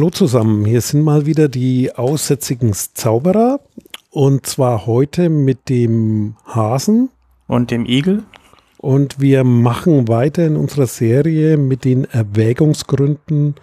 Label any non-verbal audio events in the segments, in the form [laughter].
Hallo zusammen, hier sind mal wieder die aussätzigen Zauberer und zwar heute mit dem Hasen und dem Igel. Und wir machen weiter in unserer Serie mit den Erwägungsgründen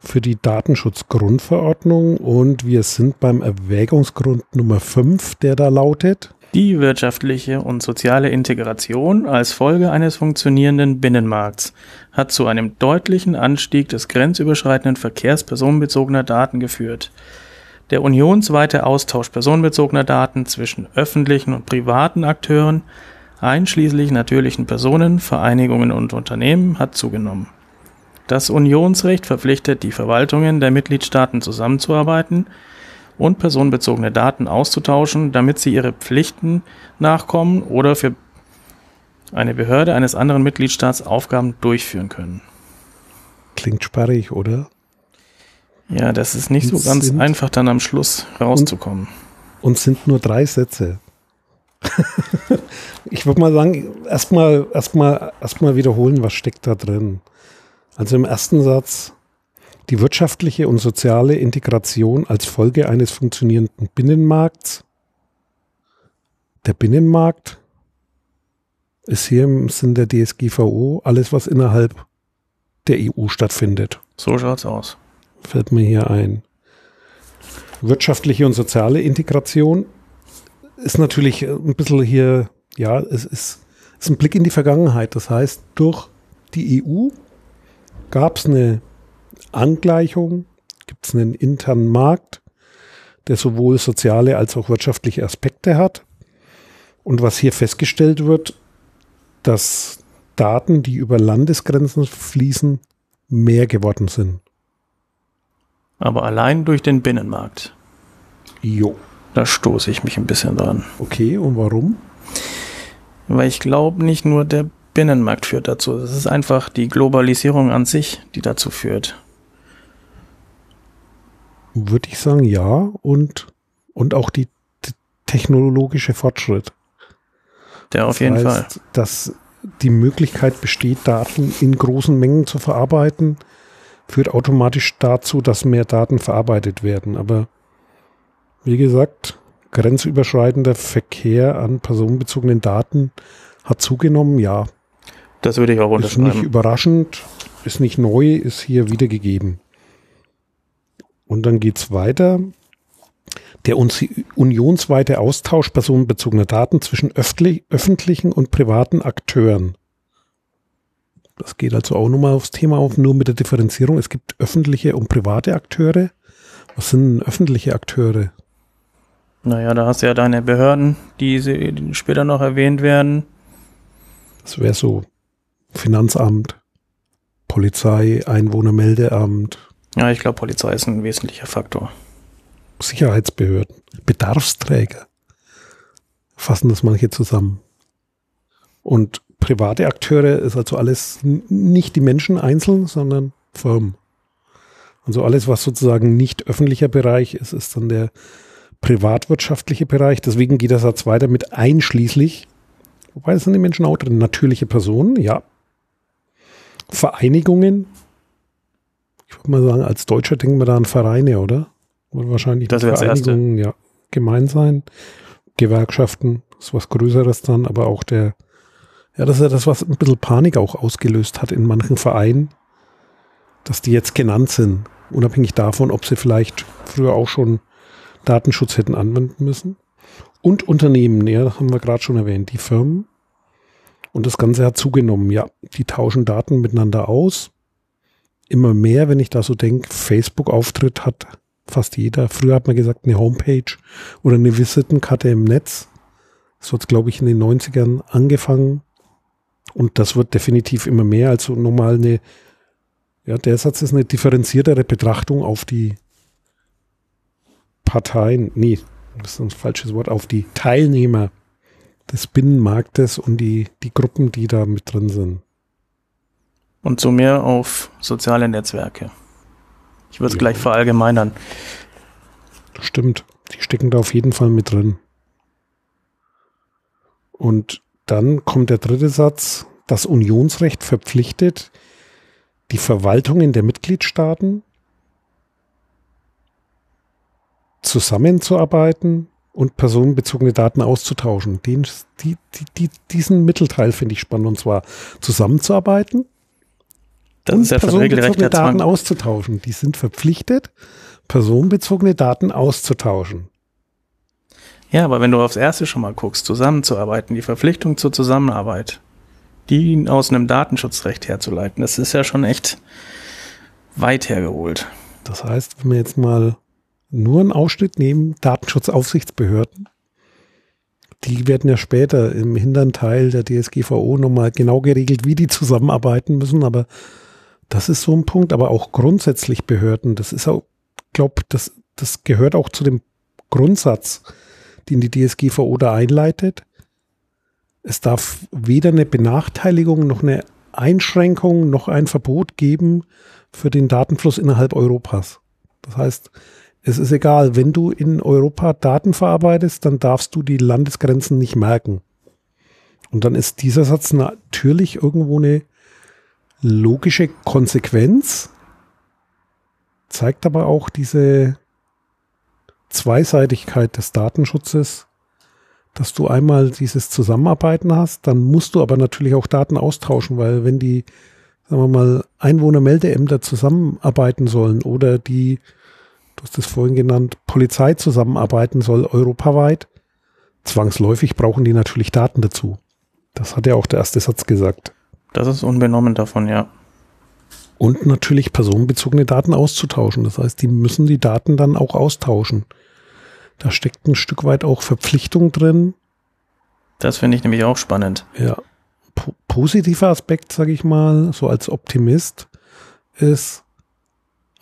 für die Datenschutzgrundverordnung und wir sind beim Erwägungsgrund Nummer 5, der da lautet. Die wirtschaftliche und soziale Integration als Folge eines funktionierenden Binnenmarkts hat zu einem deutlichen Anstieg des grenzüberschreitenden Verkehrs personenbezogener Daten geführt. Der unionsweite Austausch personenbezogener Daten zwischen öffentlichen und privaten Akteuren, einschließlich natürlichen Personen, Vereinigungen und Unternehmen, hat zugenommen. Das Unionsrecht verpflichtet die Verwaltungen der Mitgliedstaaten zusammenzuarbeiten, und personenbezogene Daten auszutauschen, damit sie ihre Pflichten nachkommen oder für eine Behörde eines anderen Mitgliedstaats Aufgaben durchführen können. Klingt sperrig, oder? Ja, das ist nicht und so ganz einfach dann am Schluss rauszukommen. Und, und sind nur drei Sätze. [laughs] ich würde mal sagen, erstmal erstmal erstmal wiederholen, was steckt da drin. Also im ersten Satz die wirtschaftliche und soziale Integration als Folge eines funktionierenden Binnenmarkts. Der Binnenmarkt ist hier im Sinn der DSGVO alles, was innerhalb der EU stattfindet. So schaut's aus. Fällt mir hier ein. Wirtschaftliche und soziale Integration ist natürlich ein bisschen hier, ja, es ist, ist ein Blick in die Vergangenheit. Das heißt, durch die EU gab es eine Angleichung, gibt es einen internen Markt, der sowohl soziale als auch wirtschaftliche Aspekte hat. Und was hier festgestellt wird, dass Daten, die über Landesgrenzen fließen, mehr geworden sind. Aber allein durch den Binnenmarkt. Jo. Da stoße ich mich ein bisschen dran. Okay, und warum? Weil ich glaube, nicht nur der Binnenmarkt führt dazu. Es ist einfach die Globalisierung an sich, die dazu führt würde ich sagen, ja. Und, und auch die, technologische Fortschritt. Der auf das jeden heißt, Fall. Dass die Möglichkeit besteht, Daten in großen Mengen zu verarbeiten, führt automatisch dazu, dass mehr Daten verarbeitet werden. Aber wie gesagt, grenzüberschreitender Verkehr an personenbezogenen Daten hat zugenommen, ja. Das würde ich auch unterschreiben. Ist nicht überraschend, ist nicht neu, ist hier wiedergegeben. Und dann geht's weiter. Der unionsweite Austausch personenbezogener Daten zwischen öffentlichen und privaten Akteuren. Das geht also auch nochmal aufs Thema auf, nur mit der Differenzierung. Es gibt öffentliche und private Akteure. Was sind öffentliche Akteure? Naja, da hast du ja deine Behörden, die später noch erwähnt werden. Das wäre so Finanzamt, Polizei, Einwohnermeldeamt, ja, ich glaube, Polizei ist ein wesentlicher Faktor. Sicherheitsbehörden, Bedarfsträger fassen das manche zusammen. Und private Akteure ist also alles nicht die Menschen einzeln, sondern Firmen. Also alles, was sozusagen nicht öffentlicher Bereich ist, ist dann der privatwirtschaftliche Bereich. Deswegen geht der Satz weiter mit einschließlich, wobei es sind die Menschen auch drin, natürliche Personen, ja. Vereinigungen, würde mal sagen, als Deutscher denken wir da an Vereine, oder? Oder wahrscheinlich das Vereinigungen, ja, gemein sein. Gewerkschaften ist was Größeres dann, aber auch der, ja, das ist ja das, was ein bisschen Panik auch ausgelöst hat in manchen Vereinen, dass die jetzt genannt sind, unabhängig davon, ob sie vielleicht früher auch schon Datenschutz hätten anwenden müssen. Und Unternehmen, ja, das haben wir gerade schon erwähnt, die Firmen. Und das Ganze hat zugenommen, ja, die tauschen Daten miteinander aus immer mehr, wenn ich da so denke, Facebook-Auftritt hat fast jeder. Früher hat man gesagt, eine Homepage oder eine Visitenkarte im Netz. So hat glaube ich, in den 90ern angefangen. Und das wird definitiv immer mehr. Also nochmal eine, ja, der Satz ist eine differenziertere Betrachtung auf die Parteien, nee, das ist ein falsches Wort, auf die Teilnehmer des Binnenmarktes und die, die Gruppen, die da mit drin sind und so mehr auf soziale Netzwerke. Ich würde es ja. gleich verallgemeinern. Das stimmt. Die stecken da auf jeden Fall mit drin. Und dann kommt der dritte Satz. Das Unionsrecht verpflichtet die Verwaltungen der Mitgliedstaaten zusammenzuarbeiten und personenbezogene Daten auszutauschen. Den, die, die, die, diesen Mittelteil finde ich spannend und zwar zusammenzuarbeiten das ist ja personenbezogene Daten auszutauschen. Die sind verpflichtet, personenbezogene Daten auszutauschen. Ja, aber wenn du aufs erste schon mal guckst, zusammenzuarbeiten, die Verpflichtung zur Zusammenarbeit, die aus einem Datenschutzrecht herzuleiten, das ist ja schon echt weit hergeholt. Das heißt, wenn wir jetzt mal nur einen Ausschnitt nehmen, Datenschutzaufsichtsbehörden, die werden ja später im hinteren Teil der DSGVO nochmal genau geregelt, wie die zusammenarbeiten müssen, aber das ist so ein Punkt, aber auch grundsätzlich Behörden, das ist auch, glaube das, das gehört auch zu dem Grundsatz, den die DSGVO da einleitet. Es darf weder eine Benachteiligung noch eine Einschränkung noch ein Verbot geben für den Datenfluss innerhalb Europas. Das heißt, es ist egal, wenn du in Europa Daten verarbeitest, dann darfst du die Landesgrenzen nicht merken. Und dann ist dieser Satz natürlich irgendwo eine logische Konsequenz, zeigt aber auch diese Zweiseitigkeit des Datenschutzes, dass du einmal dieses Zusammenarbeiten hast, dann musst du aber natürlich auch Daten austauschen, weil wenn die, sagen wir mal, Einwohnermeldeämter zusammenarbeiten sollen oder die, du hast es vorhin genannt, Polizei zusammenarbeiten soll europaweit, zwangsläufig brauchen die natürlich Daten dazu. Das hat ja auch der erste Satz gesagt. Das ist unbenommen davon, ja. Und natürlich personenbezogene Daten auszutauschen. Das heißt, die müssen die Daten dann auch austauschen. Da steckt ein Stück weit auch Verpflichtung drin. Das finde ich nämlich auch spannend. Ja. Po positiver Aspekt, sage ich mal, so als Optimist, ist,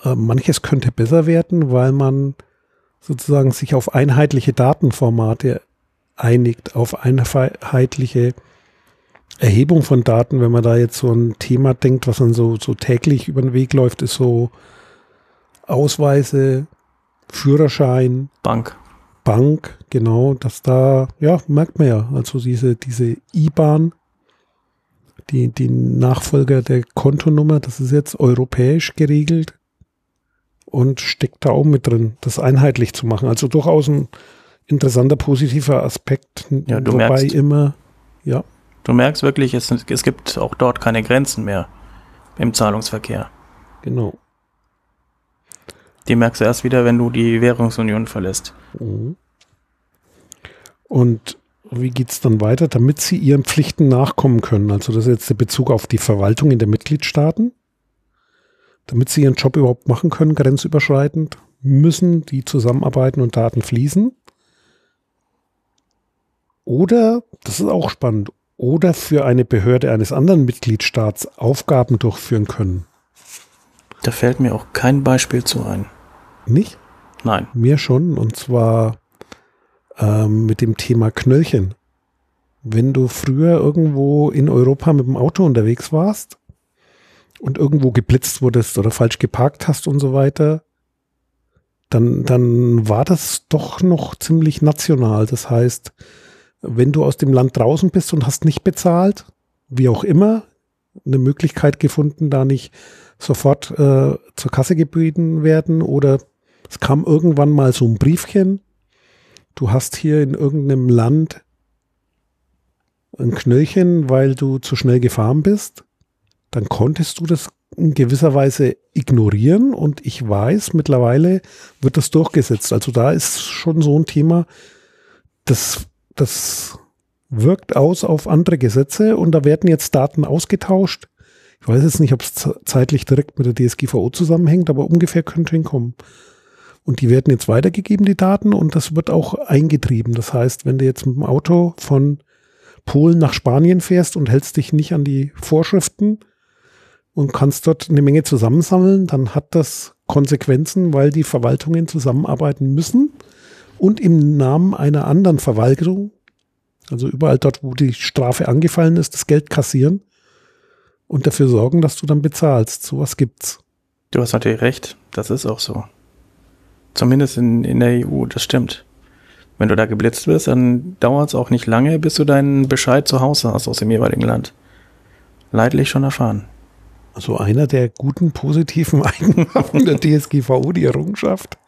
äh, manches könnte besser werden, weil man sozusagen sich auf einheitliche Datenformate einigt, auf einheitliche Erhebung von Daten, wenn man da jetzt so ein Thema denkt, was dann so, so täglich über den Weg läuft, ist so Ausweise, Führerschein. Bank. Bank, genau, dass da, ja, merkt man ja, also diese, diese IBAN, die, die Nachfolger der Kontonummer, das ist jetzt europäisch geregelt und steckt da auch mit drin, das einheitlich zu machen. Also durchaus ein interessanter, positiver Aspekt, ja, du wobei merkst, immer, ja. Du merkst wirklich, es, es gibt auch dort keine Grenzen mehr im Zahlungsverkehr. Genau. Die merkst du erst wieder, wenn du die Währungsunion verlässt. Mhm. Und wie geht es dann weiter, damit sie ihren Pflichten nachkommen können? Also das ist jetzt der Bezug auf die Verwaltung in den Mitgliedstaaten. Damit sie ihren Job überhaupt machen können, grenzüberschreitend, müssen die zusammenarbeiten und Daten fließen. Oder, das ist auch spannend, oder für eine Behörde eines anderen Mitgliedstaats Aufgaben durchführen können. Da fällt mir auch kein Beispiel zu ein. Nicht? Nein. Mir schon, und zwar ähm, mit dem Thema Knöllchen. Wenn du früher irgendwo in Europa mit dem Auto unterwegs warst und irgendwo geblitzt wurdest oder falsch geparkt hast und so weiter, dann, dann war das doch noch ziemlich national. Das heißt, wenn du aus dem Land draußen bist und hast nicht bezahlt, wie auch immer, eine Möglichkeit gefunden, da nicht sofort äh, zur Kasse gebeten werden oder es kam irgendwann mal so ein Briefchen, du hast hier in irgendeinem Land ein Knöllchen, weil du zu schnell gefahren bist, dann konntest du das in gewisser Weise ignorieren und ich weiß, mittlerweile wird das durchgesetzt. Also da ist schon so ein Thema, das das wirkt aus auf andere Gesetze und da werden jetzt Daten ausgetauscht. Ich weiß jetzt nicht, ob es zeitlich direkt mit der DSGVO zusammenhängt, aber ungefähr könnte hinkommen. Und die werden jetzt weitergegeben, die Daten, und das wird auch eingetrieben. Das heißt, wenn du jetzt mit dem Auto von Polen nach Spanien fährst und hältst dich nicht an die Vorschriften und kannst dort eine Menge zusammensammeln, dann hat das Konsequenzen, weil die Verwaltungen zusammenarbeiten müssen und im Namen einer anderen Verwaltung, also überall dort, wo die Strafe angefallen ist, das Geld kassieren und dafür sorgen, dass du dann bezahlst. Sowas gibt's. Du hast natürlich recht, das ist auch so. Zumindest in, in der EU, das stimmt. Wenn du da geblitzt wirst, dann dauert es auch nicht lange, bis du deinen Bescheid zu Hause hast aus dem jeweiligen Land. Leidlich schon erfahren. Also einer der guten positiven [laughs] Eigenschaften der DSGVO, die Errungenschaft,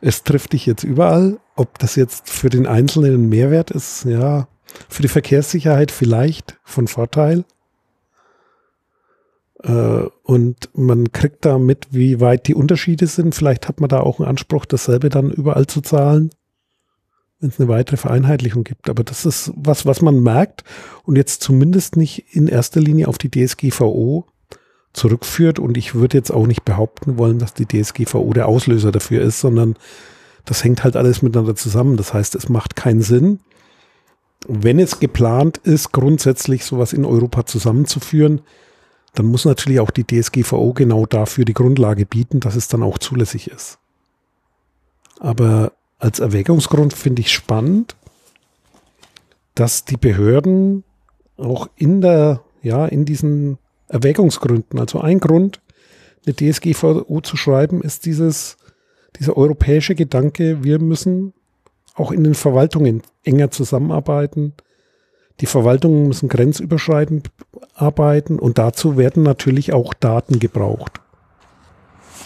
es trifft dich jetzt überall. Ob das jetzt für den Einzelnen ein Mehrwert ist, ja, für die Verkehrssicherheit vielleicht von Vorteil. Äh, und man kriegt da mit, wie weit die Unterschiede sind. Vielleicht hat man da auch einen Anspruch, dasselbe dann überall zu zahlen, wenn es eine weitere Vereinheitlichung gibt. Aber das ist was, was man merkt und jetzt zumindest nicht in erster Linie auf die DSGVO zurückführt. Und ich würde jetzt auch nicht behaupten wollen, dass die DSGVO der Auslöser dafür ist, sondern das hängt halt alles miteinander zusammen. Das heißt, es macht keinen Sinn, wenn es geplant ist, grundsätzlich sowas in Europa zusammenzuführen, dann muss natürlich auch die DSGVO genau dafür die Grundlage bieten, dass es dann auch zulässig ist. Aber als Erwägungsgrund finde ich spannend, dass die Behörden auch in der, ja, in diesen Erwägungsgründen, also ein Grund, eine DSGVO zu schreiben, ist dieses, dieser europäische Gedanke, wir müssen auch in den Verwaltungen enger zusammenarbeiten. Die Verwaltungen müssen grenzüberschreitend arbeiten und dazu werden natürlich auch Daten gebraucht.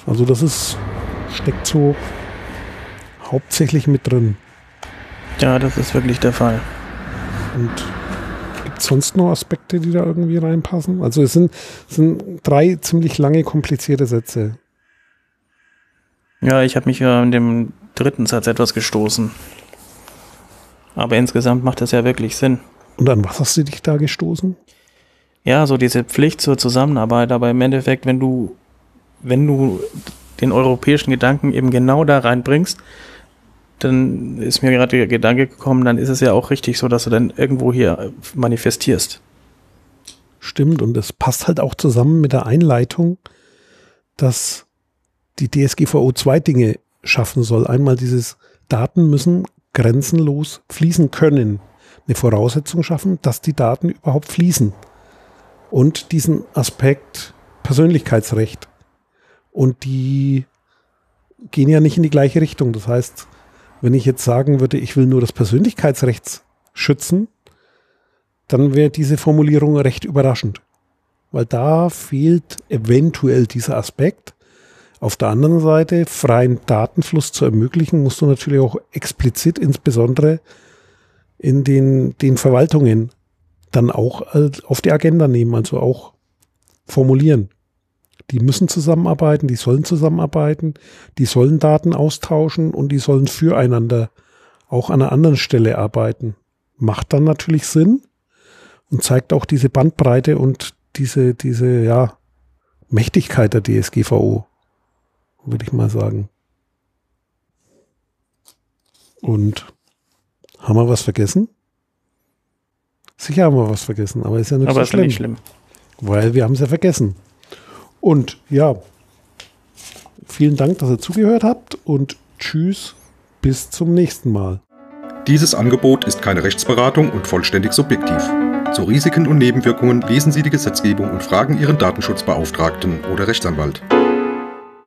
Also das ist, steckt so hauptsächlich mit drin. Ja, das ist wirklich der Fall. Und gibt es sonst noch Aspekte, die da irgendwie reinpassen? Also es sind, es sind drei ziemlich lange, komplizierte Sätze. Ja, ich habe mich ja in dem dritten Satz etwas gestoßen. Aber insgesamt macht das ja wirklich Sinn. Und an was hast du dich da gestoßen? Ja, so diese Pflicht zur Zusammenarbeit, aber im Endeffekt, wenn du, wenn du den europäischen Gedanken eben genau da reinbringst, dann ist mir gerade der Gedanke gekommen, dann ist es ja auch richtig so, dass du dann irgendwo hier manifestierst. Stimmt, und es passt halt auch zusammen mit der Einleitung, dass die DSGVO zwei Dinge schaffen soll. Einmal dieses Daten müssen grenzenlos fließen können. Eine Voraussetzung schaffen, dass die Daten überhaupt fließen. Und diesen Aspekt Persönlichkeitsrecht. Und die gehen ja nicht in die gleiche Richtung. Das heißt, wenn ich jetzt sagen würde, ich will nur das Persönlichkeitsrecht schützen, dann wäre diese Formulierung recht überraschend. Weil da fehlt eventuell dieser Aspekt. Auf der anderen Seite, freien Datenfluss zu ermöglichen, musst du natürlich auch explizit, insbesondere in den, den Verwaltungen, dann auch auf die Agenda nehmen, also auch formulieren. Die müssen zusammenarbeiten, die sollen zusammenarbeiten, die sollen Daten austauschen und die sollen füreinander auch an einer anderen Stelle arbeiten. Macht dann natürlich Sinn und zeigt auch diese Bandbreite und diese, diese, ja, Mächtigkeit der DSGVO würde ich mal sagen. Und haben wir was vergessen? Sicher haben wir was vergessen, aber ist ja nicht aber so schlimm, nicht schlimm. Weil wir haben es ja vergessen. Und ja, vielen Dank, dass ihr zugehört habt und tschüss, bis zum nächsten Mal. Dieses Angebot ist keine Rechtsberatung und vollständig subjektiv. Zu Risiken und Nebenwirkungen lesen Sie die Gesetzgebung und fragen Ihren Datenschutzbeauftragten oder Rechtsanwalt.